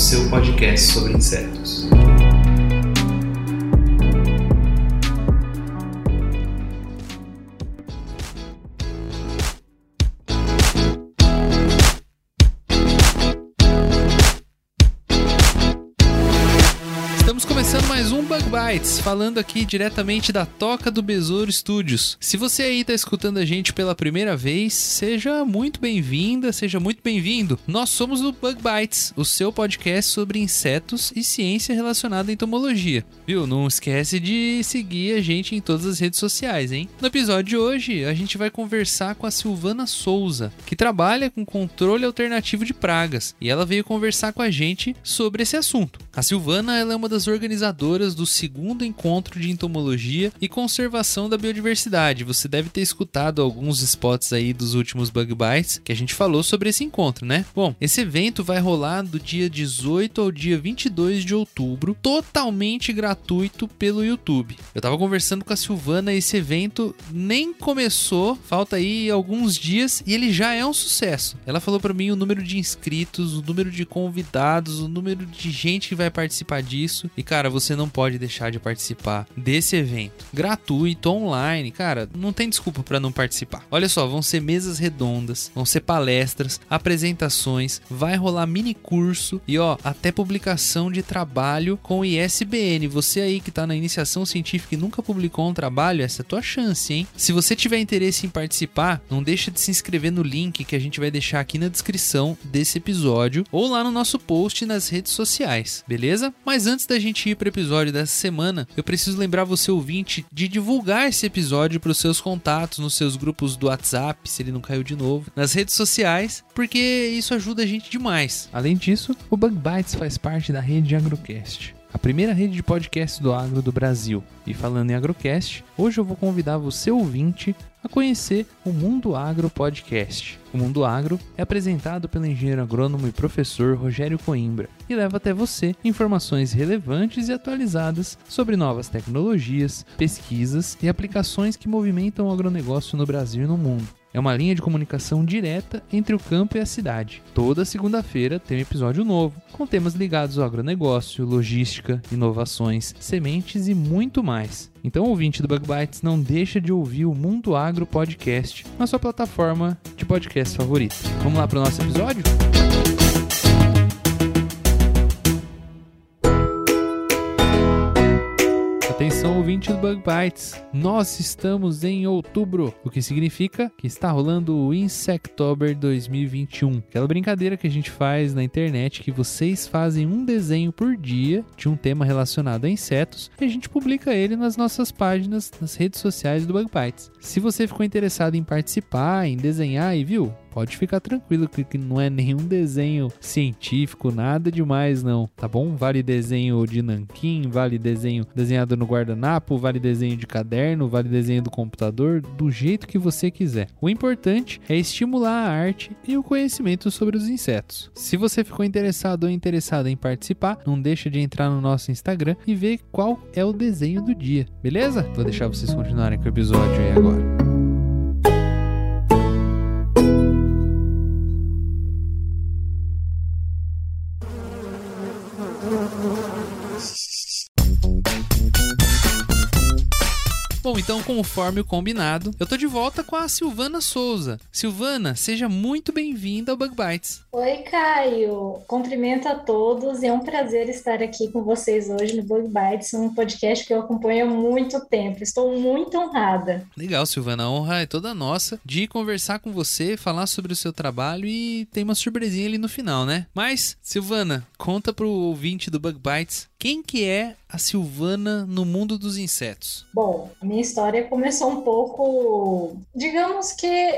seu podcast sobre insetos. Bites, falando aqui diretamente da Toca do Besouro Studios. Se você aí está escutando a gente pela primeira vez, seja muito bem-vinda, seja muito bem-vindo. Nós somos o Bug Bites, o seu podcast sobre insetos e ciência relacionada à entomologia. Viu? Não esquece de seguir a gente em todas as redes sociais, hein? No episódio de hoje, a gente vai conversar com a Silvana Souza, que trabalha com controle alternativo de pragas, e ela veio conversar com a gente sobre esse assunto. A Silvana ela é uma das organizadoras do segundo encontro de entomologia e conservação da biodiversidade. Você deve ter escutado alguns spots aí dos últimos Bug Bites que a gente falou sobre esse encontro, né? Bom, esse evento vai rolar do dia 18 ao dia 22 de outubro, totalmente gratuito pelo YouTube. Eu tava conversando com a Silvana, esse evento nem começou, falta aí alguns dias e ele já é um sucesso. Ela falou para mim o número de inscritos, o número de convidados, o número de gente que vai participar disso. E cara, você não pode deixar de participar desse evento. Gratuito, online, cara, não tem desculpa para não participar. Olha só, vão ser mesas redondas, vão ser palestras, apresentações, vai rolar mini curso e ó, até publicação de trabalho com ISBN. Você aí que tá na iniciação científica e nunca publicou um trabalho, essa é a tua chance, hein? Se você tiver interesse em participar, não deixa de se inscrever no link que a gente vai deixar aqui na descrição desse episódio ou lá no nosso post nas redes sociais, beleza? Mas antes da gente ir para o episódio dessa semana, eu preciso lembrar você ouvinte de divulgar esse episódio para os seus contatos, nos seus grupos do WhatsApp, se ele não caiu de novo, nas redes sociais, porque isso ajuda a gente demais. Além disso, o Bug Bites faz parte da rede Agrocast a primeira rede de podcast do agro do Brasil. E falando em Agrocast, hoje eu vou convidar você ouvinte a conhecer o Mundo Agro Podcast. O Mundo Agro é apresentado pelo engenheiro agrônomo e professor Rogério Coimbra e leva até você informações relevantes e atualizadas sobre novas tecnologias, pesquisas e aplicações que movimentam o agronegócio no Brasil e no mundo. É uma linha de comunicação direta entre o campo e a cidade. Toda segunda-feira tem um episódio novo, com temas ligados ao agronegócio, logística, inovações, sementes e muito mais. Então, ouvinte do Bug Bites, não deixa de ouvir o Mundo Agro Podcast na sua plataforma de podcast favorita. Vamos lá para o nosso episódio? Atenção, ouvinte do Bug Bites. Nós estamos em outubro, o que significa que está rolando o Insectober 2021. Aquela brincadeira que a gente faz na internet que vocês fazem um desenho por dia de um tema relacionado a insetos e a gente publica ele nas nossas páginas, nas redes sociais do Bug Bites. Se você ficou interessado em participar, em desenhar e viu, pode ficar tranquilo que não é nenhum desenho científico, nada demais não, tá bom? Vale desenho de nanquim, vale desenho desenhado no guardanapo, vale desenho de caderno, vale desenho do computador, do jeito que você quiser. O importante é estimular a arte e o conhecimento sobre os insetos. Se você ficou interessado ou interessada em participar, não deixa de entrar no nosso Instagram e ver qual é o desenho do dia, beleza? Vou deixar vocês continuarem com o episódio aí agora. Então, conforme o combinado, eu tô de volta com a Silvana Souza. Silvana, seja muito bem-vinda ao Bug Bites. Oi, Caio. Cumprimento a todos. É um prazer estar aqui com vocês hoje no Bug Bites, um podcast que eu acompanho há muito tempo. Estou muito honrada. Legal, Silvana. A honra é toda nossa de conversar com você, falar sobre o seu trabalho e tem uma surpresinha ali no final, né? Mas, Silvana, conta pro ouvinte do Bug Bites Quem que é a Silvana no mundo dos insetos? Bom, minha história começou um pouco, digamos que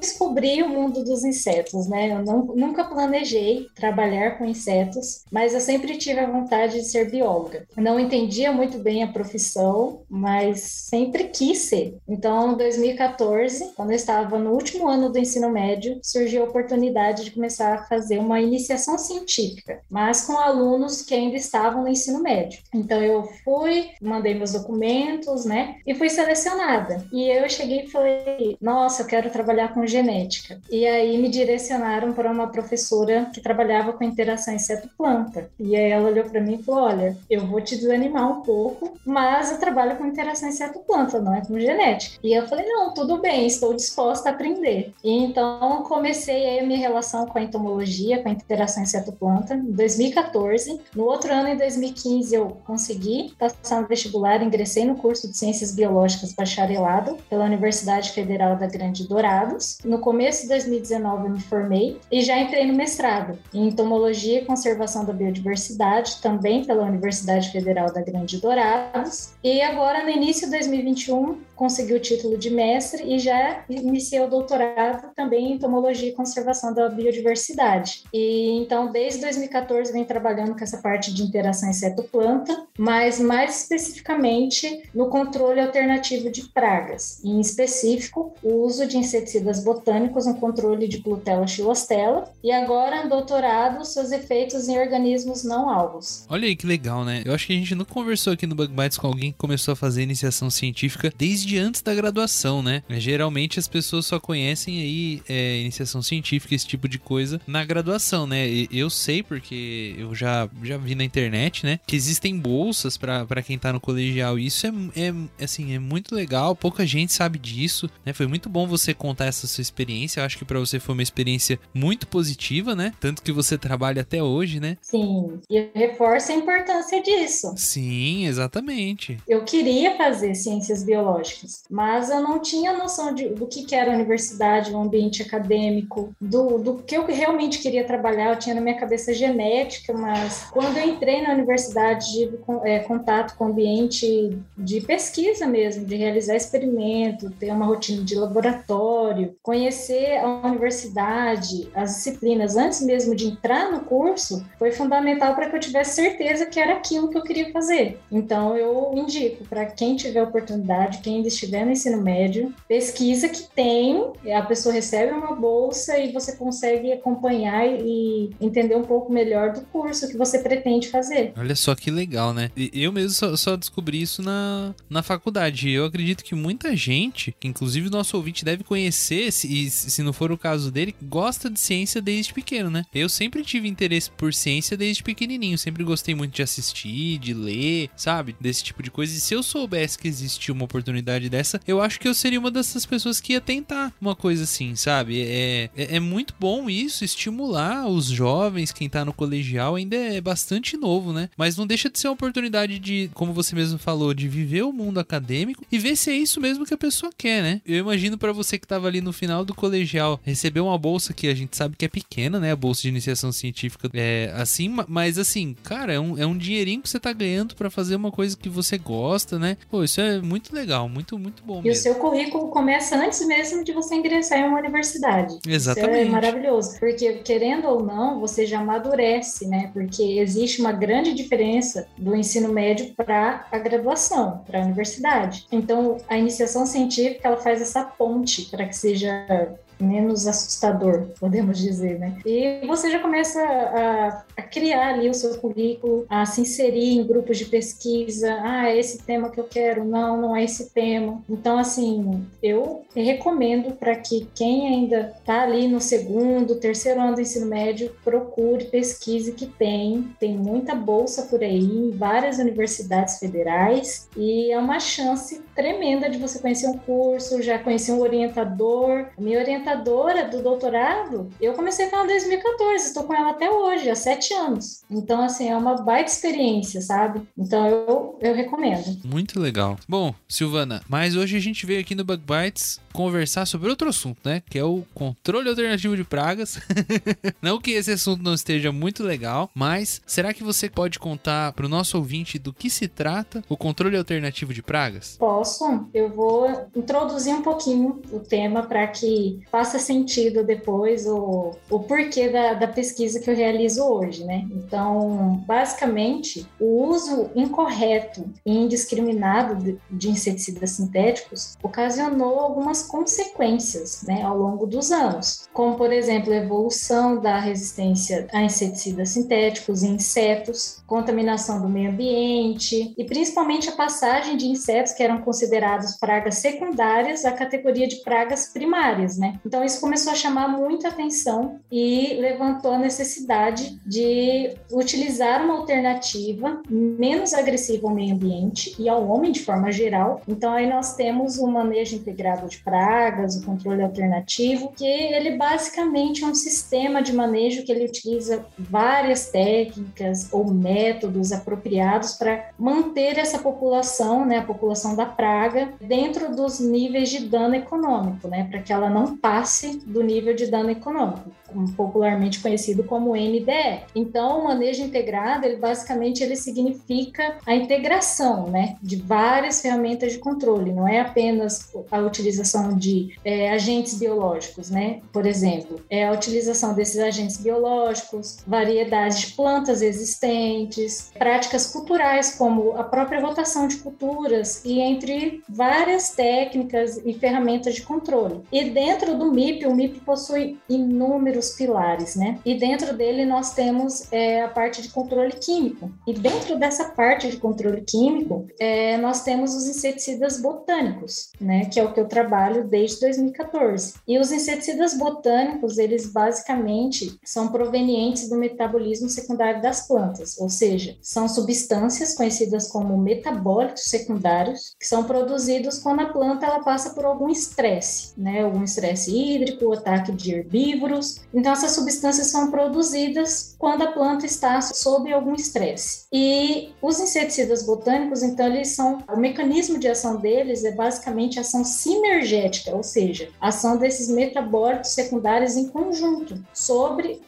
descobri o mundo dos insetos, né? Eu não, nunca planejei trabalhar com insetos, mas eu sempre tive a vontade de ser bióloga. Não entendia muito bem a profissão, mas sempre quis ser. Então, em 2014, quando eu estava no último ano do ensino médio, surgiu a oportunidade de começar a fazer uma iniciação científica, mas com alunos que ainda estavam no ensino médio. Então eu fui, mandei meus documentos, né? E fui selecionada. E eu cheguei e falei: "Nossa, eu quero trabalhar com genética". E aí me direcionaram para uma professora que trabalhava com interação inseto-planta. E aí ela olhou para mim e falou: "Olha, eu vou te desanimar um pouco, mas eu trabalho com interação inseto-planta, não é com genética". E eu falei: "Não, tudo bem, estou disposta a aprender". E então comecei aí a minha relação com a entomologia, com a interação inseto-planta em 2014. No outro ano, em 2015, eu consegui passar no vestibular, ingressei no curso de Ciências Biológicas bacharelado pela Universidade Federal da Grande Dourados. No começo de 2019 eu me formei e já entrei no mestrado em Entomologia e Conservação da Biodiversidade, também pela Universidade Federal da Grande Dourados. E agora, no início de 2021, consegui o título de mestre e já iniciei o doutorado também em Entomologia e Conservação da Biodiversidade. E então, desde 2014, venho trabalhando com essa parte de interação inseto-planta, mas mais especificamente no controle alternativo de pragas, em específico o uso de inseticidas botânicos no controle de Plutella xilostella e agora doutorado seus efeitos em organismos não alvos. Olha aí que legal, né? Eu acho que a gente não conversou aqui no Bug Bites com alguém que começou a fazer iniciação científica desde antes da graduação, né? Geralmente as pessoas só conhecem aí é, iniciação científica, esse tipo de coisa na graduação, né? Eu sei porque eu já, já vi na internet, né? Que existem bolsas para quem tá no colegial. E isso é, é, assim, é muito legal. Pouca gente sabe disso, né? Foi muito bom você contar essa sua experiência. Eu acho que para você foi uma experiência muito positiva, né? Tanto que você trabalha até hoje, né? Sim, e reforça a importância disso. Sim, exatamente. Eu queria fazer ciências biológicas, mas eu não tinha noção de, do que, que era a universidade, o ambiente acadêmico, do, do que eu realmente queria trabalhar. Eu tinha na minha cabeça genética, mas quando eu entrei na universidade, tive é, contato com o ambiente de pesquisa mesmo, de realizar experimento, ter uma rotina de laboratório, conhecer a universidade, as disciplinas, antes mesmo de entrar no curso, foi fundamental para que eu tivesse certeza que era aquilo que eu queria fazer. Então, eu indico para quem tiver oportunidade, quem ainda estiver no ensino médio, pesquisa que tem, a pessoa recebe uma bolsa e você consegue acompanhar e entender um pouco melhor do curso que você pretende fazer. Olha só que legal, né? Eu mesmo só, só descobri isso na, na faculdade. Eu acredito que muita gente, que inclusive o nosso ouvinte deve conhecer, se, se não for o caso dele, gosta de ciência desde pequeno, né? Eu sempre tive interesse por ciência desde pequenininho. Sempre gostei muito de assistir, de ler, sabe? Desse tipo de coisa. E se eu soubesse que existia uma oportunidade dessa, eu acho que eu seria uma dessas pessoas que ia tentar uma coisa assim, sabe? É, é, é muito bom isso, estimular os jovens, quem tá no colegial ainda é bastante novo, né? Mas não deixa de ser uma oportunidade de, como você mesmo falou, de viver o mundo acadêmico e ver se é isso mesmo que a pessoa quer, né? Eu imagino para você que tava ali no final do colegial, receber uma bolsa que a gente sabe que é pequena, né? A bolsa de iniciação científica é assim, mas assim, cara, é um, é um dinheirinho que você tá ganhando para fazer uma coisa que você gosta, né? Pô, isso é muito legal, muito, muito bom. E mesmo. o seu currículo começa antes mesmo de você ingressar em uma universidade. Exatamente. Isso é maravilhoso, porque querendo ou não, você já amadurece, né? Porque existe uma grande diferença do ensino médio para a graduação, para a universidade. Então, a iniciação científica ela faz essa ponte para que seja menos assustador, podemos dizer, né? E você já começa a, a, criar ali o seu currículo, a se inserir em grupos de pesquisa. Ah, é esse tema que eu quero. Não, não é esse tema. Então, assim, eu recomendo para que quem ainda está ali no segundo, terceiro ano do ensino médio, procure, pesquise que tem. Tem muita bolsa por aí, em várias universidades federais, e é uma chance tremenda de você conhecer um curso, já conhecer um orientador. Minha orientadora orientadora do doutorado, eu comecei com ela em 2014, estou com ela até hoje, há sete anos. Então, assim, é uma baita experiência, sabe? Então, eu, eu recomendo. Muito legal. Bom, Silvana, mas hoje a gente veio aqui no Bug Bites conversar sobre outro assunto, né? Que é o controle alternativo de pragas. não que esse assunto não esteja muito legal, mas será que você pode contar para o nosso ouvinte do que se trata o controle alternativo de pragas? Posso. Eu vou introduzir um pouquinho o tema para que faça sentido depois o, o porquê da, da pesquisa que eu realizo hoje, né? Então, basicamente, o uso incorreto e indiscriminado de, de inseticidas sintéticos ocasionou algumas consequências, né, ao longo dos anos, como por exemplo a evolução da resistência a inseticidas sintéticos e insetos, contaminação do meio ambiente e principalmente a passagem de insetos que eram considerados pragas secundárias à categoria de pragas primárias, né? Então isso começou a chamar muita atenção e levantou a necessidade de utilizar uma alternativa menos agressiva ao meio ambiente e ao homem de forma geral. Então aí nós temos o manejo integrado de pragas, o controle alternativo, que ele basicamente é um sistema de manejo que ele utiliza várias técnicas ou métodos apropriados para manter essa população, né, a população da praga, dentro dos níveis de dano econômico, né, para que ela não passe do nível de dano econômico, popularmente conhecido como NDE. Então, o manejo integrado, ele basicamente ele significa a integração, né, de várias ferramentas de controle, não é apenas a utilização de é, agentes biológicos, né, por exemplo, é a utilização desses agentes biológicos, variedades de plantas existentes, práticas culturais como a própria rotação de culturas e entre várias técnicas e ferramentas de controle. E dentro do MIP, o MIP possui inúmeros pilares, né? E dentro dele nós temos é, a parte de controle químico. E dentro dessa parte de controle químico, é, nós temos os inseticidas botânicos, né? Que é o que eu trabalho desde 2014. E os inseticidas botânicos, eles basicamente são provenientes do metabolismo secundário das plantas, ou seja, são substâncias conhecidas como metabólitos secundários que são produzidos quando a planta ela passa por algum estresse, né? Algum estresse hídrico, ataque de herbívoros. Então essas substâncias são produzidas quando a planta está sob algum estresse. E os inseticidas botânicos, então eles são o mecanismo de ação deles é basicamente ação sinergética, ou seja, ação desses metabólitos secundários em conjunto sobre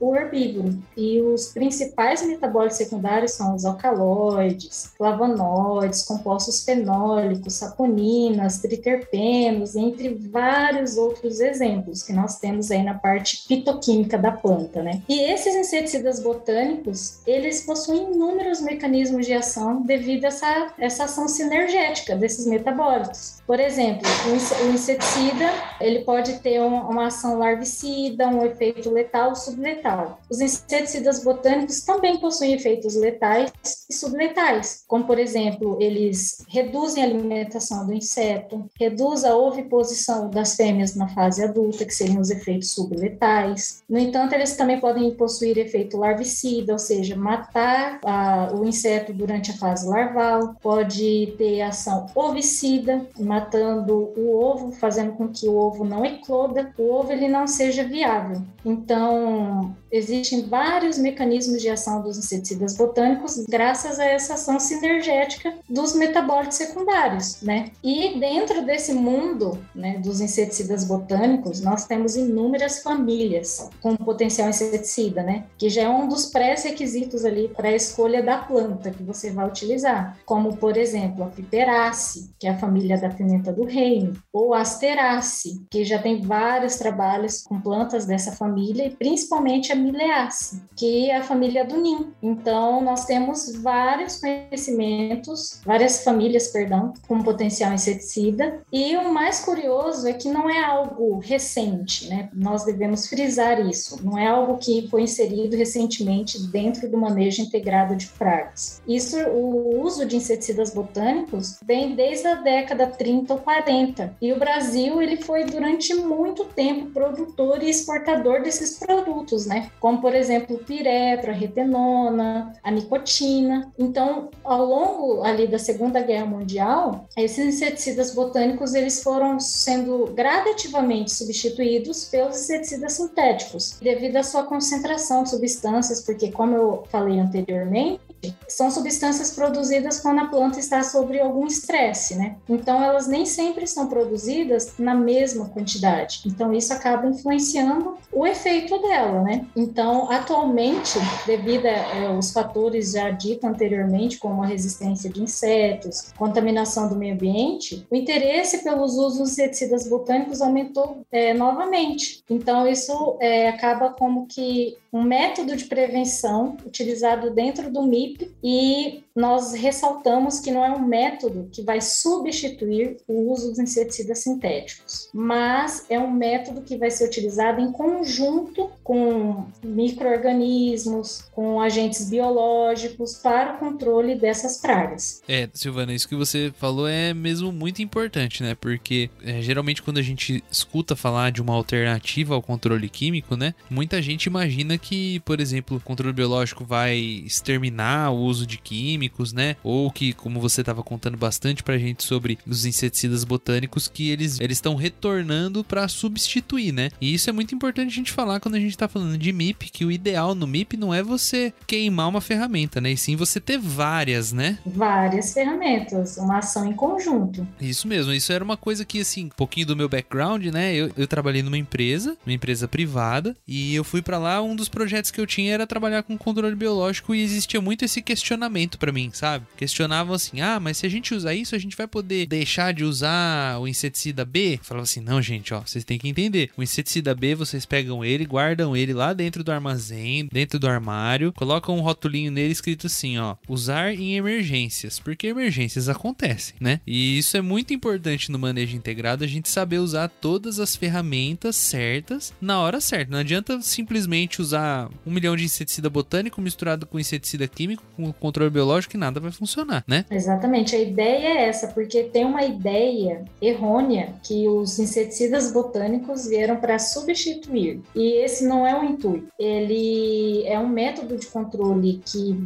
o herbívoro. E os principais metabólitos secundários são os alcaloides, flavonoides, compostos fenólicos, saponinas, triterpenos, entre vários outros exemplos que nós temos aí na parte fitoquímica da planta, né? E esses inseticidas botânicos, eles possuem inúmeros mecanismos de ação devido a essa, essa ação sinergética desses metabólitos. Por exemplo, o inseticida, ele pode ter uma ação larvicida, um efeito letal ou subletal. Os inseticidas botânicos também possuem efeitos letais e subletais, como por exemplo, eles reduzem a alimentação do inseto, reduz a oviposição das fêmeas na fase adulta, que seriam os efeitos subletais. No entanto, eles também podem possuir efeito larvicida, ou seja, matar a, o inseto durante a fase larval, pode ter ação ovicida, matando o ovo, fazendo com que o ovo não ecloda, o ovo ele não seja viável. Então, existem vários mecanismos de ação dos inseticidas botânicos graças a essa ação sinergética dos metabólitos secundários, né? E dentro desse mundo, né, dos inseticidas botânicos, nós temos inúmeras famílias com potencial inseticida, né? Que já é um dos pré-requisitos ali para a escolha da planta que você vai utilizar, como por exemplo a Piperaceae, que é a família da pimenta do reino, ou a Asteraceae, que já tem vários trabalhos com plantas dessa família e principalmente a Mileaceae, que é a família do. Então nós temos vários conhecimentos, várias famílias, perdão, com potencial inseticida. E o mais curioso é que não é algo recente, né? Nós devemos frisar isso. Não é algo que foi inserido recentemente dentro do manejo integrado de pragas. Isso, o uso de inseticidas botânicos vem desde a década 30 ou 40. E o Brasil, ele foi durante muito tempo produtor e exportador desses produtos, né? Como, por exemplo, piretro, a retenona, a nicotina. Então, ao longo ali da Segunda Guerra Mundial, esses inseticidas botânicos, eles foram sendo gradativamente substituídos pelos inseticidas sintéticos, devido à sua concentração de substâncias, porque, como eu falei anteriormente, são substâncias produzidas quando a planta está sob algum estresse, né? Então elas nem sempre são produzidas na mesma quantidade. Então isso acaba influenciando o efeito dela, né? Então atualmente, devido aos é, fatores já ditos anteriormente, como a resistência de insetos, contaminação do meio ambiente, o interesse pelos usos dos inseticidas botânicos aumentou é, novamente. Então isso é, acaba como que um método de prevenção utilizado dentro do MIP e nós ressaltamos que não é um método que vai substituir o uso dos inseticidas sintéticos, mas é um método que vai ser utilizado em conjunto com microorganismos, com agentes biológicos para o controle dessas pragas. É, Silvana, isso que você falou é mesmo muito importante, né? Porque é, geralmente quando a gente escuta falar de uma alternativa ao controle químico, né? Muita gente imagina que, por exemplo, o controle biológico vai exterminar o uso de químicos, né? Ou que, como você estava contando bastante pra gente sobre os inseticidas botânicos, que eles eles estão retornando para substituir, né? E isso é muito importante a gente falar quando a gente está falando de MIP, que o ideal no MIP não é você queimar uma ferramenta, né? E sim você ter várias, né? Várias ferramentas, uma ação em conjunto. Isso mesmo, isso era uma coisa que, assim, um pouquinho do meu background, né? Eu, eu trabalhei numa empresa, uma empresa privada, e eu fui para lá, um dos projetos que eu tinha era trabalhar com controle biológico e existia muito esse questionamento para mim, sabe? Questionavam assim: ah, mas se a gente usar isso, a gente vai poder deixar de usar o inseticida B? Eu falava assim: não, gente, ó, vocês têm que entender. O inseticida B, vocês pegam ele, guardam ele lá dentro do armazém, dentro do armário, colocam um rotulinho nele escrito assim: ó, usar em emergências, porque emergências acontecem, né? E isso é muito importante no manejo integrado, a gente saber usar todas as ferramentas certas na hora certa. Não adianta simplesmente usar um milhão de inseticida botânico misturado com inseticida químico, com controle biológico e nada vai funcionar, né? Exatamente, a ideia é essa, porque tem uma ideia errônea que os inseticidas botânicos vieram para substituir. E esse não é o intuito. Ele é um método de controle que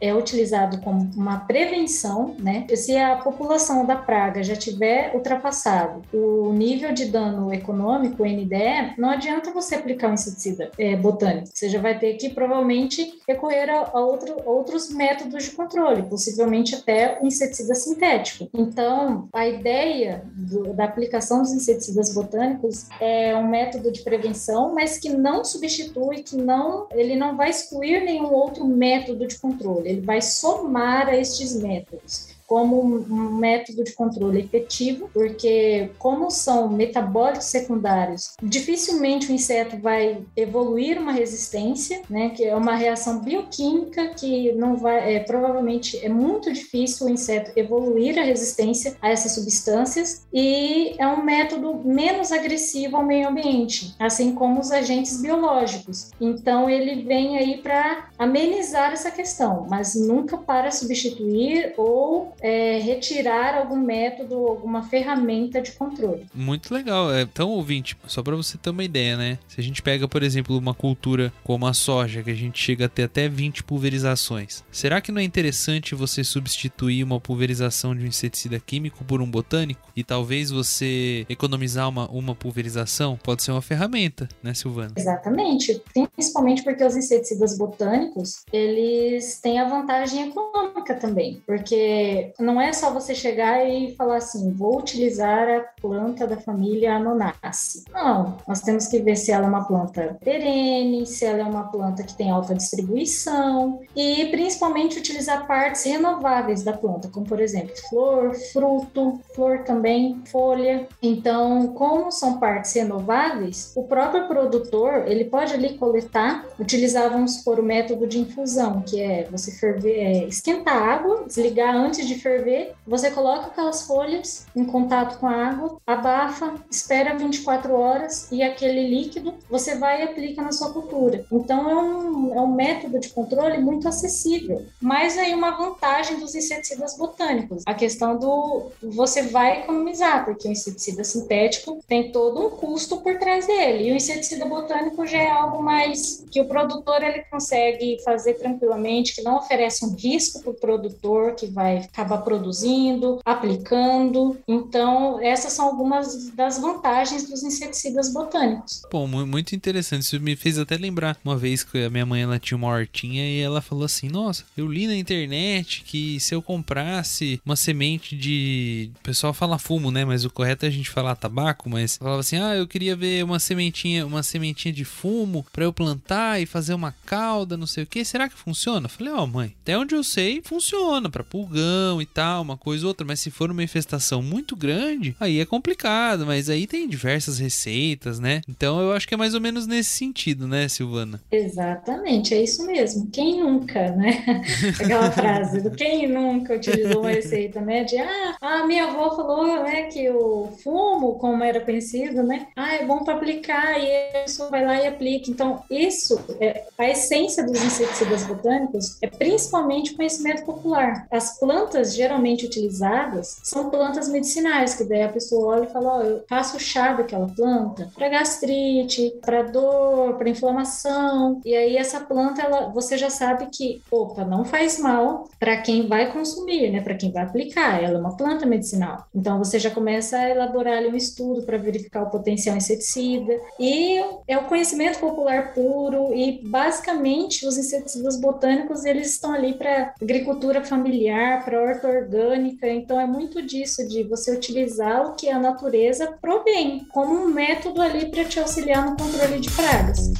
é utilizado como uma prevenção, né? Se a população da praga já tiver ultrapassado o nível de dano econômico, o NDE, não adianta você aplicar um inseticida é, botânico. Você já vai ter que provavelmente recorrer a, a outro, outros métodos de controle, possivelmente até o inseticida sintético. Então, a ideia do, da aplicação dos inseticidas botânicos é um método de prevenção, mas que não substitui, que não, ele não vai excluir nenhum outro método de controle ele vai somar a estes métodos como um método de controle efetivo, porque como são metabólitos secundários, dificilmente o inseto vai evoluir uma resistência, né, que é uma reação bioquímica que não vai, é, provavelmente é muito difícil o inseto evoluir a resistência a essas substâncias e é um método menos agressivo ao meio ambiente, assim como os agentes biológicos. Então ele vem aí para amenizar essa questão, mas nunca para substituir ou é, retirar algum método, alguma ferramenta de controle. Muito legal. É, então, ouvinte, só para você ter uma ideia, né? Se a gente pega, por exemplo, uma cultura como a soja, que a gente chega a ter até 20 pulverizações, será que não é interessante você substituir uma pulverização de um inseticida químico por um botânico? E talvez você economizar uma, uma pulverização? Pode ser uma ferramenta, né, Silvana? Exatamente. Principalmente porque os inseticidas botânicos, eles têm a vantagem econômica também. Porque não é só você chegar e falar assim, vou utilizar a planta da família Anonace. Não, nós temos que ver se ela é uma planta perene, se ela é uma planta que tem alta distribuição e principalmente utilizar partes renováveis da planta, como por exemplo flor, fruto, flor também, folha. Então, como são partes renováveis, o próprio produtor ele pode ali coletar, utilizar vamos supor o método de infusão, que é você ferver, é, esquentar a água, desligar antes de ferver você coloca aquelas folhas em contato com a água, abafa, espera 24 horas e aquele líquido você vai e aplica na sua cultura. Então é um, é um método de controle muito acessível. Mas aí uma vantagem dos inseticidas botânicos, a questão do você vai economizar, porque o inseticida sintético tem todo um custo por trás dele. E o inseticida botânico já é algo mais que o produtor ele consegue fazer tranquilamente, que não oferece um risco para o produtor que vai acabar produzindo, aplicando. Então, essas são algumas das vantagens dos inseticidas botânicos. Bom, muito interessante. Isso me fez até lembrar uma vez que a minha mãe ela tinha uma hortinha e ela falou assim: Nossa, eu li na internet que se eu comprasse uma semente de. O pessoal fala fumo, né? Mas o correto é a gente falar tabaco, mas falava assim: Ah, eu queria ver uma sementinha, uma sementinha de fumo para eu plantar e fazer uma cauda, não sei o que. Será que funciona? Eu falei, ó, oh, mãe, até onde eu sei, funciona para pulgão e tal, uma coisa ou outra. Mas se for uma infestação muito grande, aí é complicado. Mas aí tem diversas receitas, né? Então eu acho que é mais ou menos nesse sentido, né, Silvana? Exatamente, é isso mesmo. Quem nunca, né? Aquela frase do quem nunca utilizou uma receita, né? De ah, a minha avó falou, né, que o fumo, como era conhecido, né? Ah, é bom para aplicar e a pessoa vai lá e aplica. Então, isso, é, a essência dos inseticidas botânicos é principalmente conhecimento popular. As plantas geralmente utilizadas são plantas medicinais, que daí a pessoa olha e fala: oh, eu faço chá daquela planta para gastrite, para dor, para inflamação. E aí essa planta, ela, você já sabe que, opa, não faz mal para quem vai consumir, né? Para quem vai aplicar. Ela é uma planta medicinal. Então você já começa a elaborar ali um estudo para verificar o potencial inseticida. E é o conhecimento popular puro e basicamente os inseticidas botânicos eles estão ali para agricultura familiar, para horta orgânica. Então é muito disso de você utilizar o que a natureza provém como um método ali para te auxiliar no controle de pragas.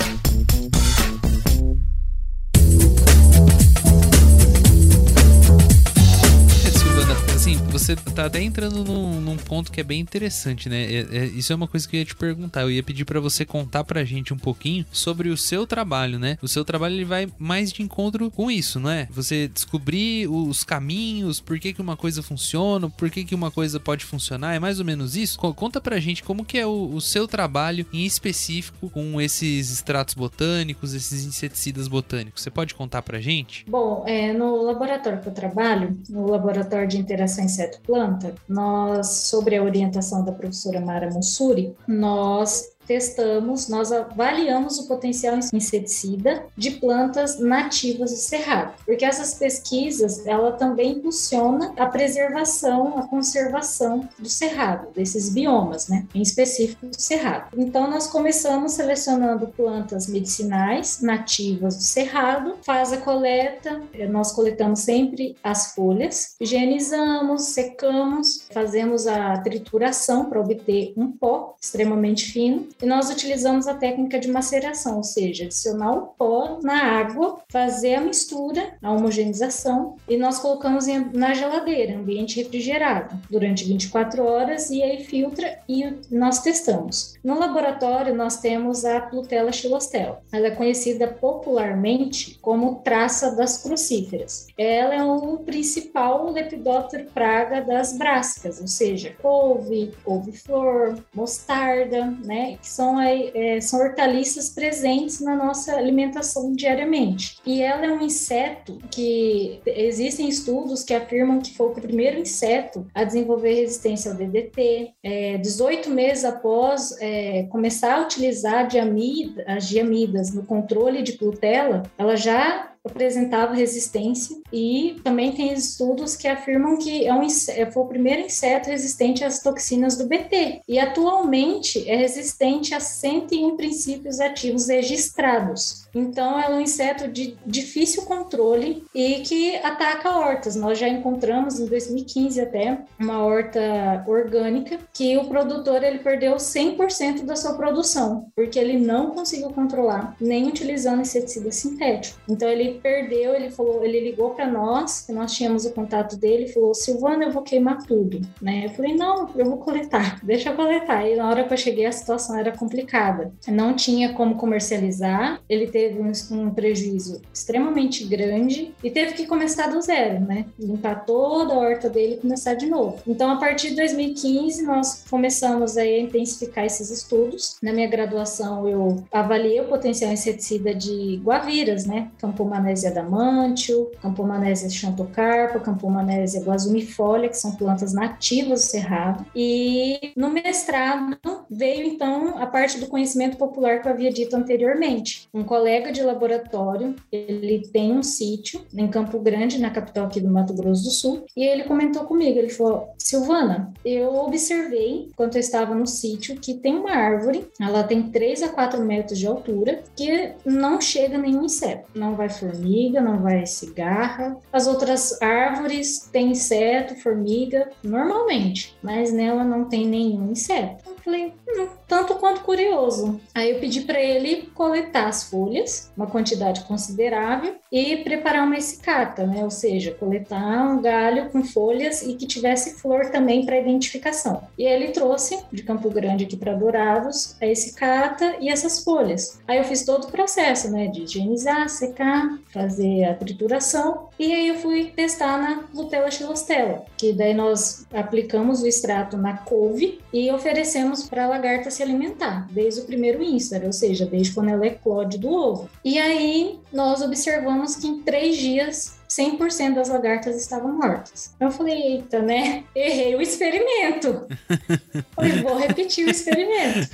Você tá até entrando num, num, ponto que é bem interessante, né? É, é, isso é uma coisa que eu ia te perguntar. Eu ia pedir para você contar pra gente um pouquinho sobre o seu trabalho, né? O seu trabalho ele vai mais de encontro com isso, não é? Você descobrir os caminhos, por que, que uma coisa funciona, por que, que uma coisa pode funcionar, é mais ou menos isso? Conta pra gente como que é o, o seu trabalho em específico com esses extratos botânicos, esses inseticidas botânicos. Você pode contar pra gente? Bom, é, no laboratório que eu trabalho, no laboratório de interação inseto planta, nós, sobre a orientação da professora Mara Mussuri, nós testamos, nós avaliamos o potencial inseticida de plantas nativas do cerrado, porque essas pesquisas ela também impulsiona a preservação, a conservação do cerrado, desses biomas, né, em específico do cerrado. Então nós começamos selecionando plantas medicinais nativas do cerrado, faz a coleta, eh, nós coletamos sempre as folhas, higienizamos, secamos, fazemos a trituração para obter um pó extremamente fino e nós utilizamos a técnica de maceração, ou seja, adicionar o pó na água, fazer a mistura, a homogeneização, e nós colocamos em, na geladeira, ambiente refrigerado, durante 24 horas, e aí filtra e nós testamos. No laboratório, nós temos a Plutella xilostela. Ela é conhecida popularmente como traça das crucíferas. Ela é o principal lepidóptero praga das brásicas, ou seja, couve, couve-flor, mostarda, né, são, é, são hortaliças presentes na nossa alimentação diariamente. E ela é um inseto que existem estudos que afirmam que foi o primeiro inseto a desenvolver resistência ao DDT. É, 18 meses após é, começar a utilizar diamida, as diamidas no controle de Plutela, ela já apresentava resistência e também tem estudos que afirmam que é um, é, foi o primeiro inseto resistente às toxinas do BT e atualmente é resistente a 101 princípios ativos registrados. Então, é um inseto de difícil controle e que ataca hortas. Nós já encontramos em 2015 até uma horta orgânica que o produtor ele perdeu 100% da sua produção, porque ele não conseguiu controlar, nem utilizando inseticida sintético. Então, ele perdeu, ele falou, ele ligou para nós, nós tínhamos o contato dele, falou: Silvana, eu vou queimar tudo. Né? Eu falei: não, eu vou coletar, deixa eu coletar. E na hora que eu cheguei, a situação era complicada. Não tinha como comercializar, ele teve um, um, prejuízo extremamente grande e teve que começar do zero, né? Limpar toda a horta dele e começar de novo. Então, a partir de 2015, nós começamos a intensificar esses estudos. Na minha graduação, eu avaliei o potencial inseticida de guaviras, né? Campo Campomanésia adamantium, Campomanésia xantocarpa, Campomanésia guazumifolia, que são plantas nativas do cerrado. E no mestrado veio então a parte do conhecimento popular que eu havia dito anteriormente. Um colega de laboratório, ele tem um sítio em Campo Grande, na capital aqui do Mato Grosso do Sul, e ele comentou comigo, ele falou: "Silvana, eu observei enquanto eu estava no sítio que tem uma árvore, ela tem 3 a 4 metros de altura, que não chega nenhum inseto. Não vai formiga, não vai cigarra. As outras árvores têm inseto, formiga, normalmente, mas nela não tem nenhum inseto. Falei, hum, tanto quanto curioso. Aí eu pedi para ele coletar as folhas, uma quantidade considerável, e preparar uma essicata, né? Ou seja, coletar um galho com folhas e que tivesse flor também para identificação. E aí ele trouxe de Campo Grande aqui para Dourados a essicata e essas folhas. Aí eu fiz todo o processo, né? De higienizar, secar, fazer a trituração. E aí eu fui testar na Lutella xilostella, que daí nós aplicamos o extrato na couve e oferecemos para a lagarta se alimentar, desde o primeiro ínstar, ou seja, desde quando ela eclode do ovo. E aí nós observamos que em três dias 100% das lagartas estavam mortas. Eu falei, eita, né? Errei o experimento. falei, vou repetir o experimento.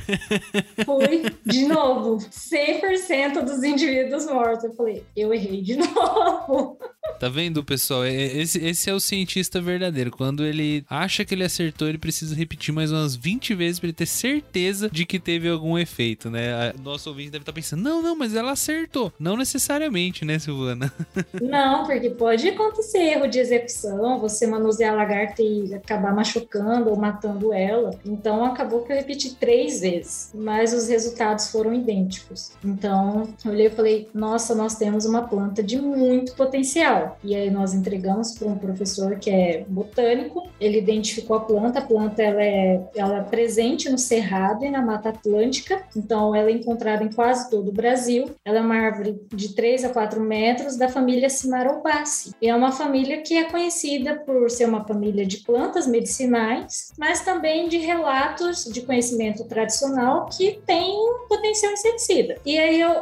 Fui de novo, 100% dos indivíduos mortos. Eu falei, eu errei de novo. Tá vendo, pessoal? Esse, esse é o cientista verdadeiro. Quando ele acha que ele acertou, ele precisa repetir mais umas 20 vezes para ele ter certeza de que teve algum efeito, né? Nosso ouvinte deve estar pensando: não, não, mas ela acertou. Não necessariamente, né, Silvana? Não, porque pode acontecer erro de execução, você manusear a lagarta e acabar machucando ou matando ela. Então acabou que eu repeti três vezes, mas os resultados foram idênticos. Então eu olhei e falei: nossa, nós temos uma planta de muito potencial. E aí nós entregamos para um professor que é botânico, ele identificou a planta, a planta ela é, ela é presente no Cerrado e na Mata Atlântica, então ela é encontrada em quase todo o Brasil. Ela é uma árvore de 3 a 4 metros da família Cimarobaceae. É uma família que é conhecida por ser uma família de plantas medicinais, mas também de relatos de conhecimento tradicional que tem potencial inseticida. E aí eu,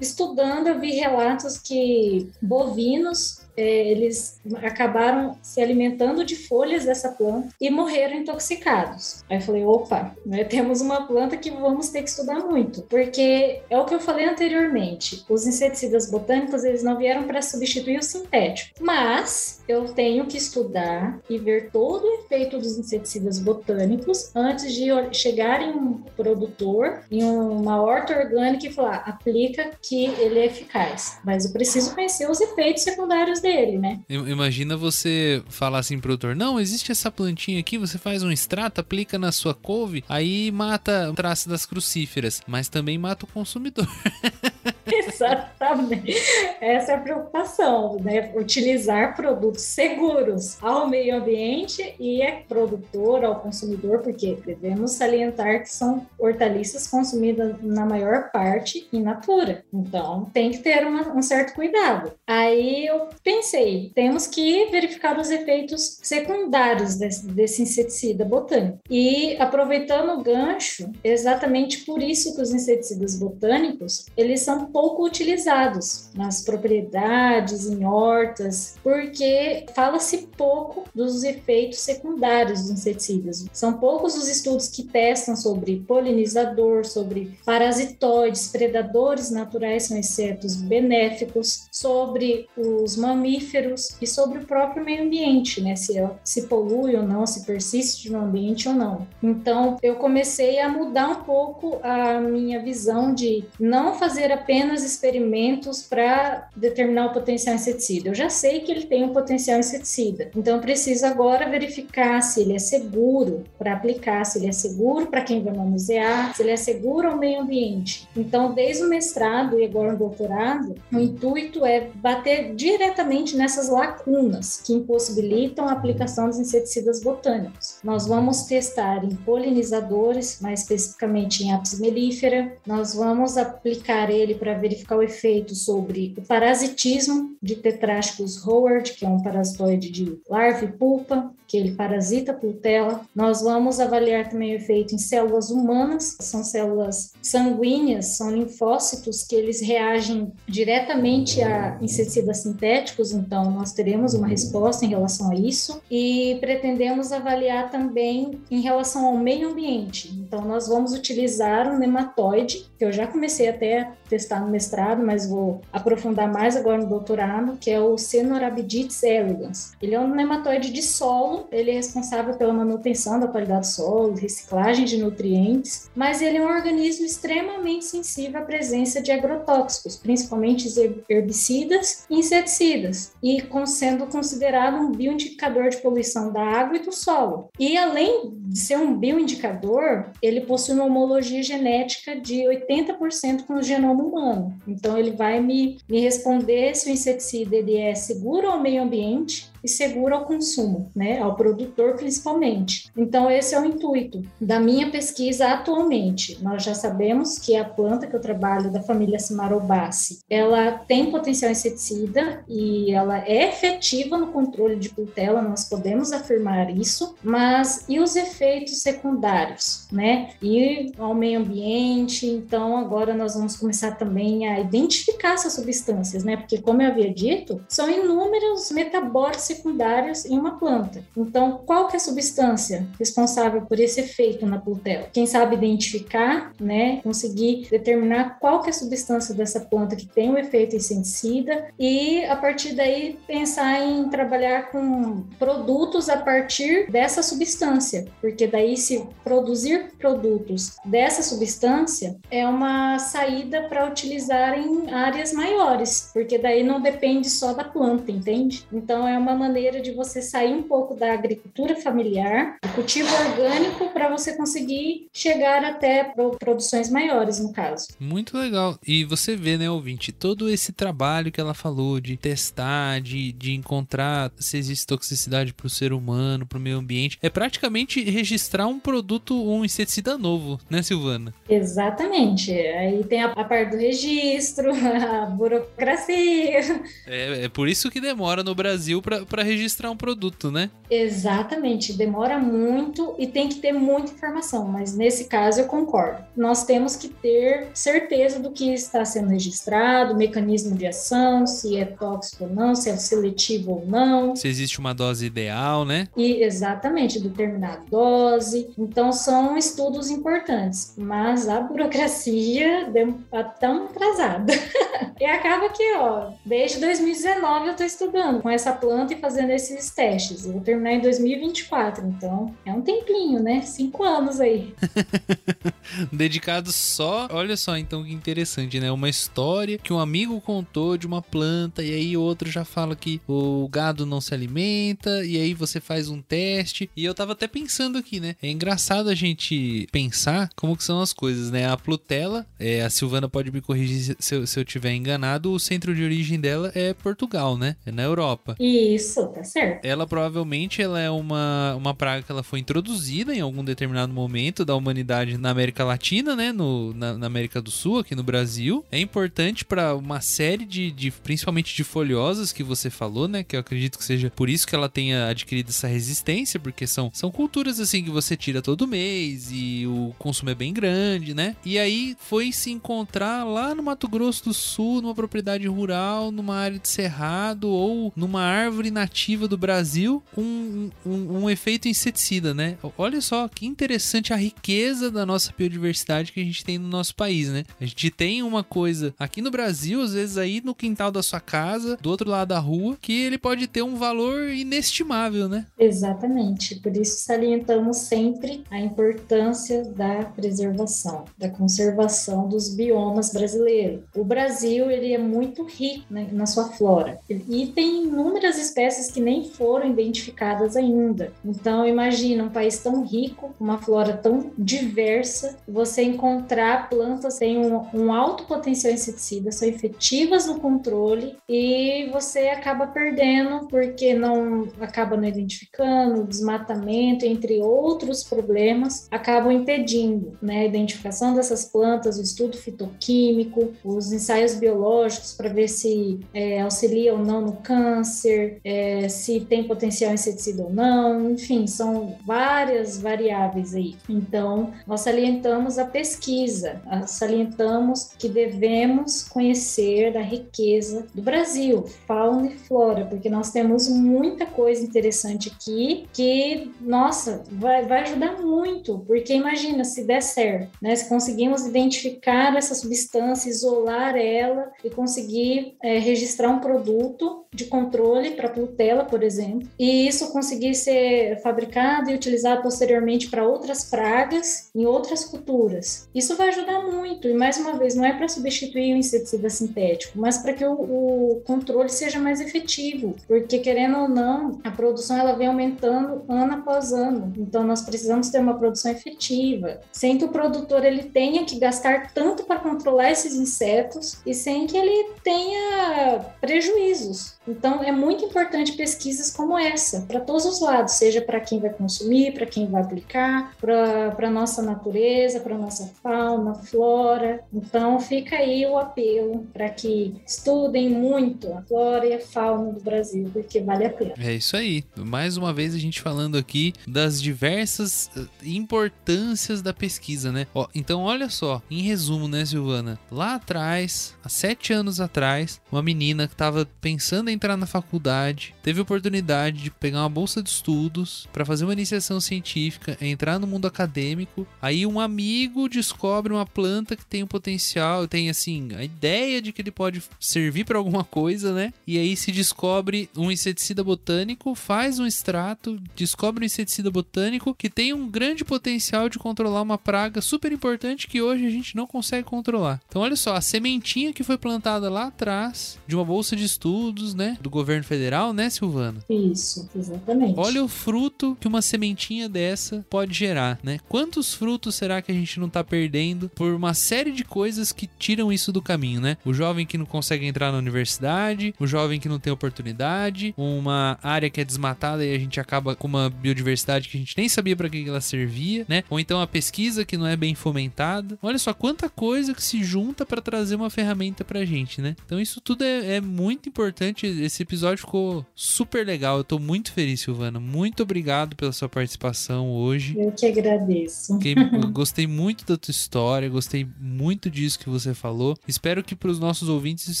estudando, eu vi relatos que bovinos é, eles acabaram se alimentando de folhas dessa planta e morreram intoxicados. Aí eu falei, opa, né, temos uma planta que vamos ter que estudar muito, porque é o que eu falei anteriormente, os inseticidas botânicos eles não vieram para substituir o sintético, mas eu tenho que estudar e ver todo o efeito dos inseticidas botânicos antes de chegar em um produtor, em uma horta orgânica e falar, aplica que ele é eficaz. Mas eu preciso conhecer os efeitos secundários dele, né? Imagina você falar assim pro produtor, não, existe essa plantinha aqui, você faz um extrato, aplica na sua couve, aí mata o traço das crucíferas, mas também mata o consumidor. Exatamente. Essa é a preocupação, né? Utilizar produtos seguros ao meio ambiente e é produtor, ao consumidor, porque devemos salientar que são hortaliças consumidas na maior parte in natura. Então, tem que ter uma, um certo cuidado. Aí eu pensei, temos que verificar os efeitos secundários desse, desse inseticida botânico. E aproveitando o gancho, exatamente por isso que os inseticidas botânicos, eles são pouco utilizados nas propriedades, em hortas, porque fala-se pouco dos efeitos secundários dos inseticidas. São poucos os estudos que testam sobre polinizador, sobre parasitoides, predadores naturais são insetos benéficos, sobre os mamíferos e sobre o próprio meio ambiente, né? Se, se polui ou não, se persiste no ambiente ou não. Então, eu comecei a mudar um pouco a minha visão de não fazer apenas apenas experimentos para determinar o potencial inseticida. Eu já sei que ele tem um potencial inseticida, então eu preciso agora verificar se ele é seguro para aplicar, se ele é seguro para quem vai manusear, se ele é seguro ao meio ambiente. Então, desde o mestrado e agora o doutorado, o intuito é bater diretamente nessas lacunas que impossibilitam a aplicação dos inseticidas botânicos. Nós vamos testar em polinizadores, mais especificamente em apis mellifera, nós vamos aplicar ele para verificar o efeito sobre o parasitismo de Tetrasticus howard, que é um parasitoide de larva e pulpa, que ele parasita a pultela. Nós vamos avaliar também o efeito em células humanas, são células sanguíneas, são linfócitos que eles reagem diretamente a inseticidas sintéticos, então nós teremos uma resposta em relação a isso e pretendemos avaliar também em relação ao meio ambiente. Então nós vamos utilizar um nematóide, que eu já comecei até a testar no mestrado, mas vou aprofundar mais agora no doutorado, que é o Cenorhabditis elegans. Ele é um nematóide de solo, ele é responsável pela manutenção da qualidade do solo, reciclagem de nutrientes, mas ele é um organismo extremamente sensível à presença de agrotóxicos, principalmente herbicidas e inseticidas, e sendo considerado um bioindicador de poluição da água e do solo. E além de ser um bioindicador, ele possui uma homologia genética de 80% com o genoma humano. Então ele vai me, me responder se o inseticida ele é seguro ao meio ambiente, e seguro ao consumo, né, ao produtor principalmente. Então esse é o intuito da minha pesquisa atualmente. Nós já sabemos que a planta que eu trabalho da família Cimarobaceae, ela tem potencial inseticida e ela é efetiva no controle de pultela, nós podemos afirmar isso, mas e os efeitos secundários, né? E ao meio ambiente, então agora nós vamos começar também a identificar essas substâncias, né? Porque como eu havia dito, são inúmeros metabólicos secundários em uma planta. Então, qual que é a substância responsável por esse efeito na pultela? Quem sabe identificar, né, conseguir determinar qual que é a substância dessa planta que tem o efeito inseticida e a partir daí pensar em trabalhar com produtos a partir dessa substância, porque daí se produzir produtos dessa substância é uma saída para utilizar em áreas maiores, porque daí não depende só da planta, entende? Então é uma maneira de você sair um pouco da agricultura familiar, do cultivo orgânico, para você conseguir chegar até produções maiores, no caso. Muito legal. E você vê, né, ouvinte, todo esse trabalho que ela falou de testar, de, de encontrar se existe toxicidade para o ser humano, para o meio ambiente, é praticamente registrar um produto, um inseticida novo, né, Silvana? Exatamente. Aí tem a, a parte do registro, a burocracia. É, é por isso que demora no Brasil para para registrar um produto, né? Exatamente, demora muito e tem que ter muita informação, mas nesse caso eu concordo. Nós temos que ter certeza do que está sendo registrado, mecanismo de ação, se é tóxico ou não, se é seletivo ou não. Se existe uma dose ideal, né? E exatamente, determinada dose. Então são estudos importantes, mas a burocracia está tão atrasada. e acaba que, ó, desde 2019 eu estou estudando com essa planta e fazendo esses testes. Eu vou terminar em 2024, então é um tempinho, né? Cinco anos aí. Dedicado só. Olha só, então que interessante, né? Uma história que um amigo contou de uma planta e aí outro já fala que o gado não se alimenta e aí você faz um teste. E eu tava até pensando aqui, né? É engraçado a gente pensar como que são as coisas, né? A Plutela, é, a Silvana pode me corrigir se eu, se eu tiver enganado, o centro de origem dela é Portugal, né? É na Europa. Isso. Isso, tá certo. Ela provavelmente ela é uma, uma praga que ela foi introduzida em algum determinado momento da humanidade na América Latina, né? No, na, na América do Sul, aqui no Brasil. É importante para uma série de, de, principalmente de folhosas que você falou, né? Que eu acredito que seja por isso que ela tenha adquirido essa resistência, porque são, são culturas assim que você tira todo mês e o consumo é bem grande, né? E aí foi se encontrar lá no Mato Grosso do Sul, numa propriedade rural, numa área de cerrado ou numa árvore na nativa do Brasil com um, um, um, efeito inseticida, né? Olha só que interessante a riqueza da nossa biodiversidade que a gente tem no nosso país, né? A gente tem uma coisa aqui no Brasil, às vezes aí no quintal da sua casa, do outro lado da rua, que ele pode ter um valor inestimável, né? Exatamente. Por isso salientamos sempre a importância da preservação, da conservação dos biomas brasileiros. O Brasil ele é muito rico né, na sua flora e tem inúmeras espécies espécies que nem foram identificadas ainda. Então, imagina um país tão rico, uma flora tão diversa, você encontrar plantas que têm um, um alto potencial inseticida, são efetivas no controle e você acaba perdendo porque não acaba não identificando, desmatamento, entre outros problemas, acabam impedindo né, a identificação dessas plantas, o estudo fitoquímico, os ensaios biológicos para ver se é, auxilia ou não no câncer, é, se tem potencial inseticida ou não, enfim, são várias variáveis aí. Então, nós salientamos a pesquisa, salientamos que devemos conhecer da riqueza do Brasil, fauna e flora, porque nós temos muita coisa interessante aqui que, nossa, vai, vai ajudar muito, porque imagina se der certo, né? Se conseguimos identificar essa substância, isolar ela e conseguir é, registrar um produto de controle para Plutela, por exemplo, e isso conseguir ser fabricado e utilizado posteriormente para outras pragas em outras culturas. Isso vai ajudar muito, e mais uma vez, não é para substituir o inseticida sintético, mas para que o, o, controle seja mais efetivo, porque querendo ou não, a produção ela vem aumentando ano após ano, então nós precisamos ter uma produção efetiva, sem que o produtor ele tenha que gastar tanto para controlar esses insetos e sem que ele tenha prejuízos. Então, é muito importante pesquisas como essa, para todos os lados, seja para quem vai consumir, para quem vai aplicar, para a nossa natureza, para a nossa fauna, flora. Então, fica aí o apelo para que estudem muito a flora e a fauna do Brasil, porque vale a pena. É isso aí. Mais uma vez a gente falando aqui das diversas eh, importâncias da pesquisa, né? Ó, então, olha só, em resumo, né, Silvana? Lá atrás, há sete anos atrás, uma menina que estava pensando em entrar na faculdade, teve oportunidade de pegar uma bolsa de estudos para fazer uma iniciação científica, entrar no mundo acadêmico. Aí um amigo descobre uma planta que tem um potencial, tem assim, a ideia de que ele pode servir para alguma coisa, né? E aí se descobre um inseticida botânico, faz um extrato, descobre um inseticida botânico que tem um grande potencial de controlar uma praga super importante que hoje a gente não consegue controlar. Então olha só, a sementinha que foi plantada lá atrás de uma bolsa de estudos, né? Né? Do governo federal, né, Silvana? Isso, exatamente. Olha o fruto que uma sementinha dessa pode gerar, né? Quantos frutos será que a gente não tá perdendo por uma série de coisas que tiram isso do caminho, né? O jovem que não consegue entrar na universidade, o jovem que não tem oportunidade, uma área que é desmatada e a gente acaba com uma biodiversidade que a gente nem sabia para que ela servia, né? Ou então a pesquisa que não é bem fomentada. Olha só quanta coisa que se junta para trazer uma ferramenta pra gente, né? Então isso tudo é, é muito importante esse episódio ficou super legal. Eu tô muito feliz, Silvana. Muito obrigado pela sua participação hoje. Eu que agradeço. Fiquei, gostei muito da tua história, gostei muito disso que você falou. Espero que para os nossos ouvintes isso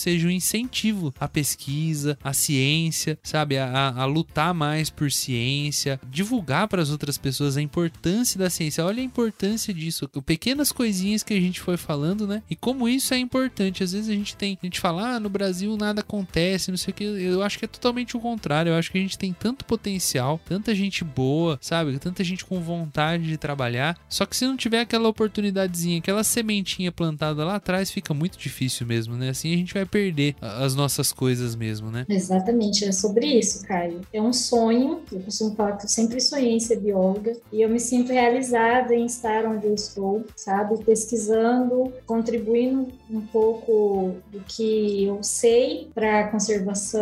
seja um incentivo à pesquisa, à ciência, sabe? A, a, a lutar mais por ciência, divulgar para as outras pessoas a importância da ciência. Olha a importância disso. Pequenas coisinhas que a gente foi falando, né? E como isso é importante. Às vezes a gente tem, a gente fala, ah, no Brasil nada acontece, não sei o que eu acho que é totalmente o contrário. Eu acho que a gente tem tanto potencial, tanta gente boa, sabe? Tanta gente com vontade de trabalhar. Só que se não tiver aquela oportunidadezinha, aquela sementinha plantada lá atrás, fica muito difícil mesmo, né? Assim a gente vai perder as nossas coisas mesmo, né? Exatamente, é sobre isso, Caio. É um sonho, eu costumo falar que eu sempre sonhei em ser bióloga e eu me sinto realizada em estar onde eu estou, sabe? Pesquisando, contribuindo um pouco do que eu sei para a conservação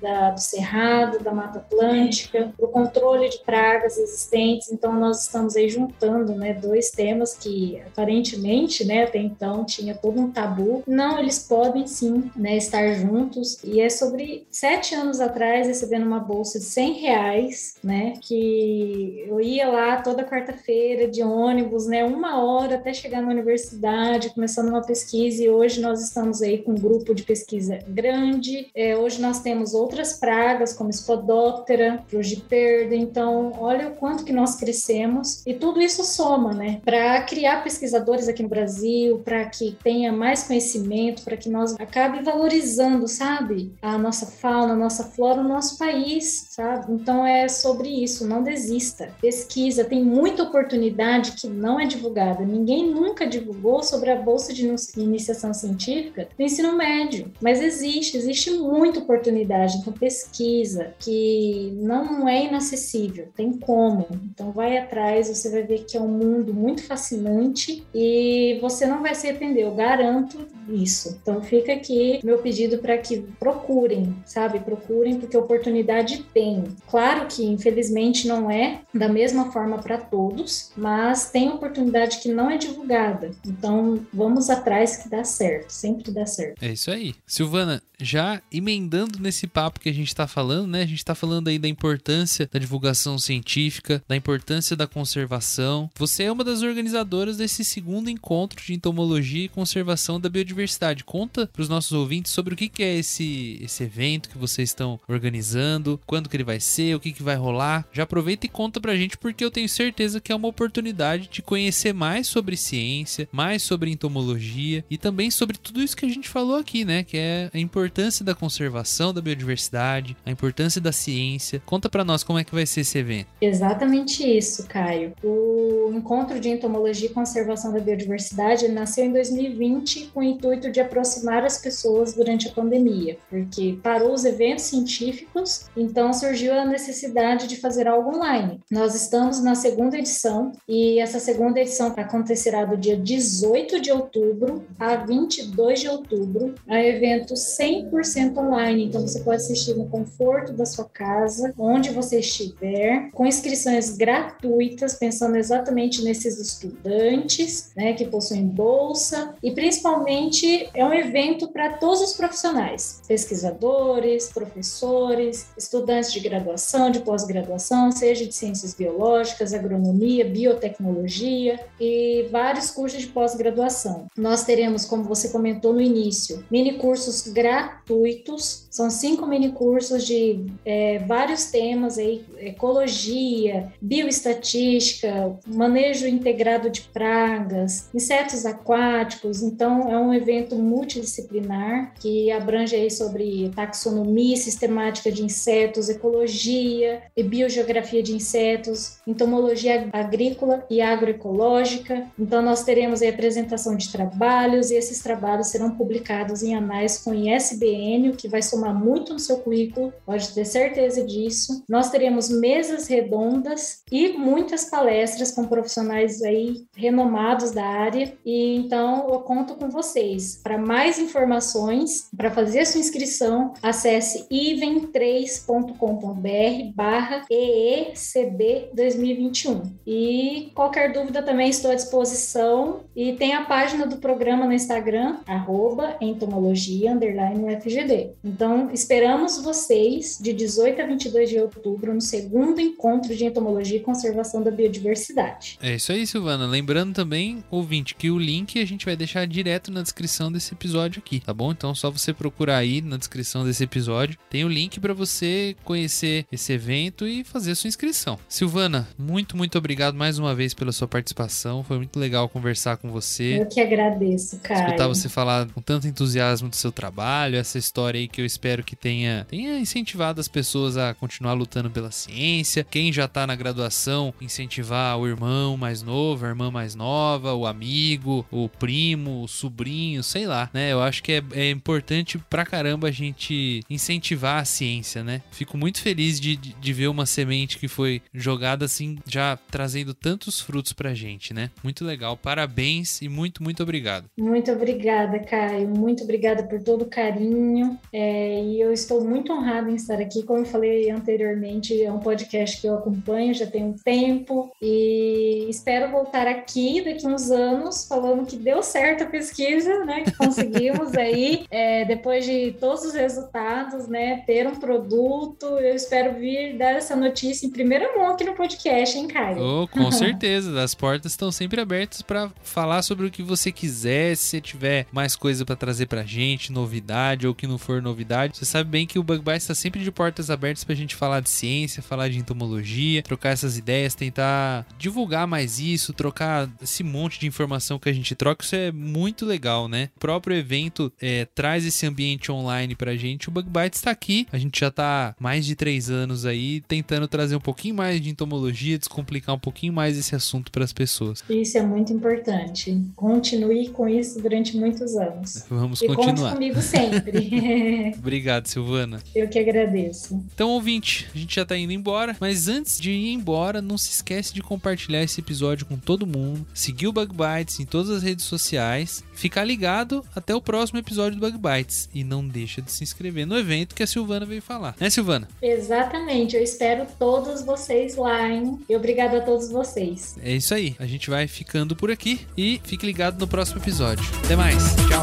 da, do cerrado, da Mata Atlântica, o controle de pragas existentes. Então, nós estamos aí juntando né, dois temas que aparentemente, né, até então, tinha todo um tabu. Não, eles podem sim né, estar juntos. E é sobre sete anos atrás, recebendo uma bolsa de 100 reais, né, que eu ia lá toda quarta-feira de ônibus, né, uma hora até chegar na universidade, começando uma pesquisa. E hoje nós estamos aí com um grupo de pesquisa grande. É, hoje nós temos outras pragas, como Spodoptera, Frugiperda. Então, olha o quanto que nós crescemos. E tudo isso soma, né? Para criar pesquisadores aqui no Brasil, para que tenha mais conhecimento, para que nós acabe valorizando, sabe? A nossa fauna, a nossa flora, o nosso país, sabe? Então, é sobre isso. Não desista. Pesquisa. Tem muita oportunidade que não é divulgada. Ninguém nunca divulgou sobre a bolsa de iniciação científica do ensino médio. Mas existe, existe muita oportunidade oportunidade, então pesquisa, que não é inacessível, tem como. Então vai atrás, você vai ver que é um mundo muito fascinante e você não vai se arrepender, eu garanto isso. Então fica aqui meu pedido para que procurem, sabe? Procurem porque oportunidade tem. Claro que infelizmente não é da mesma forma para todos, mas tem oportunidade que não é divulgada. Então vamos atrás que dá certo, sempre dá certo. É isso aí. Silvana, já emendando nesse papo que a gente está falando, né? A gente está falando aí da importância da divulgação científica, da importância da conservação. Você é uma das organizadoras desse segundo encontro de entomologia e conservação da biodiversidade. Conta para os nossos ouvintes sobre o que, que é esse, esse evento que vocês estão organizando, quando que ele vai ser, o que, que vai rolar. Já aproveita e conta para a gente porque eu tenho certeza que é uma oportunidade de conhecer mais sobre ciência, mais sobre entomologia e também sobre tudo isso que a gente falou aqui, né? Que é a importância da conservação da biodiversidade, a importância da ciência. Conta para nós como é que vai ser esse evento. Exatamente isso, Caio. O encontro de entomologia e conservação da biodiversidade nasceu em 2020 com o intuito de aproximar as pessoas durante a pandemia, porque parou os eventos científicos, então surgiu a necessidade de fazer algo online. Nós estamos na segunda edição e essa segunda edição acontecerá do dia 18 de outubro a 22 de outubro. É um evento 100% online, então você pode assistir no conforto da sua casa, onde você estiver, com inscrições gratuitas, pensando exatamente nesses estudantes, né, que possuem bolsa e principalmente é um evento para todos os profissionais, pesquisadores, professores, estudantes de graduação, de pós-graduação, seja de ciências biológicas, agronomia, biotecnologia e vários cursos de pós-graduação. Nós teremos, como você comentou no início, mini cursos gratuitos. São cinco mini cursos de é, vários temas aí, ecologia, bioestatística, manejo integrado de pragas, insetos aquáticos. Então, é um evento multidisciplinar que abrange aí sobre taxonomia sistemática de insetos, ecologia e biogeografia de insetos, entomologia agrícola e agroecológica. Então, nós teremos a apresentação de trabalhos e esses trabalhos serão publicados em anais com ISBN, o que vai somar muito no seu currículo, pode ter certeza disso. Nós teremos mesas redondas e muitas palestras com profissionais aí renomados da área. E então eu conto com vocês. Para mais informações, para fazer sua inscrição, acesse even3.com.br barra EECB 2021. E qualquer dúvida também estou à disposição. E tem a página do programa no Instagram, arroba entomologia, UFGD. Então, esperamos vocês de 18 a 22 de outubro no segundo encontro de entomologia e conservação da biodiversidade. É isso aí, Silvana. Lembrando também, ouvinte, que o link a gente vai deixar direto na descrição desse episódio aqui, tá bom? Então, só você procurar aí na descrição desse episódio, tem o link para você conhecer esse evento e fazer sua inscrição. Silvana, muito, muito obrigado mais uma vez pela sua participação. Foi muito legal conversar com você. Eu que agradeço, cara. Escutar você falar com tanto entusiasmo do seu trabalho, essa história aí que eu espero que tenha, tenha incentivado as pessoas a continuar lutando pela ciência. Quem já tá na graduação, incentivar o irmão mais novo, a irmã mais nova, o amigo, o primo, o sobrinho, sei lá, né? Eu acho que é, é importante pra caramba a gente incentivar a ciência, né? Fico muito feliz de, de, de ver uma semente que foi jogada assim, já trazendo tantos frutos pra gente, né? Muito legal. Parabéns e muito, muito obrigado. Muito obrigada, Caio. Muito obrigada por todo o carinho. É, e eu estou muito honrada em estar aqui. Como eu falei anteriormente, é um podcast que eu acompanho já tem um tempo e espero voltar aqui daqui uns anos falando que deu certo a pesquisa, né? Que conseguimos aí, é, depois de todos os resultados, né? Ter um produto. Eu espero vir dar essa notícia em primeira mão aqui no podcast, hein, Caio? Oh, com certeza. As portas estão sempre abertas para falar sobre o que você quiser. Se tiver mais coisa para trazer pra gente, novidade ou que não for novidade, você sabe bem que o Bug Bites está sempre de portas abertas pra gente falar de ciência, falar de entomologia, trocar essas ideias, tentar divulgar mais isso, trocar esse monte de informação que a gente troca. Isso é muito legal, né? O próprio evento é, traz esse ambiente online pra gente. O Bug Bites está aqui. A gente já tá mais de três anos aí tentando trazer um pouquinho mais de entomologia, descomplicar um pouquinho mais esse assunto para as pessoas. Isso é muito importante. Bastante. Continue com isso durante muitos anos. Vamos e continuar. conte comigo sempre. Obrigado, Silvana. Eu que agradeço. Então, ouvinte, a gente já tá indo embora, mas antes de ir embora, não se esquece de compartilhar esse episódio com todo mundo, seguir o Bug Bites em todas as redes sociais, ficar ligado até o próximo episódio do Bug Bites e não deixa de se inscrever no evento que a Silvana veio falar. Né, Silvana? Exatamente. Eu espero todos vocês lá, hein? E obrigado a todos vocês. É isso aí. A gente vai ficando por aqui e fique ligado no próximo episódio. Até mais. Tchau.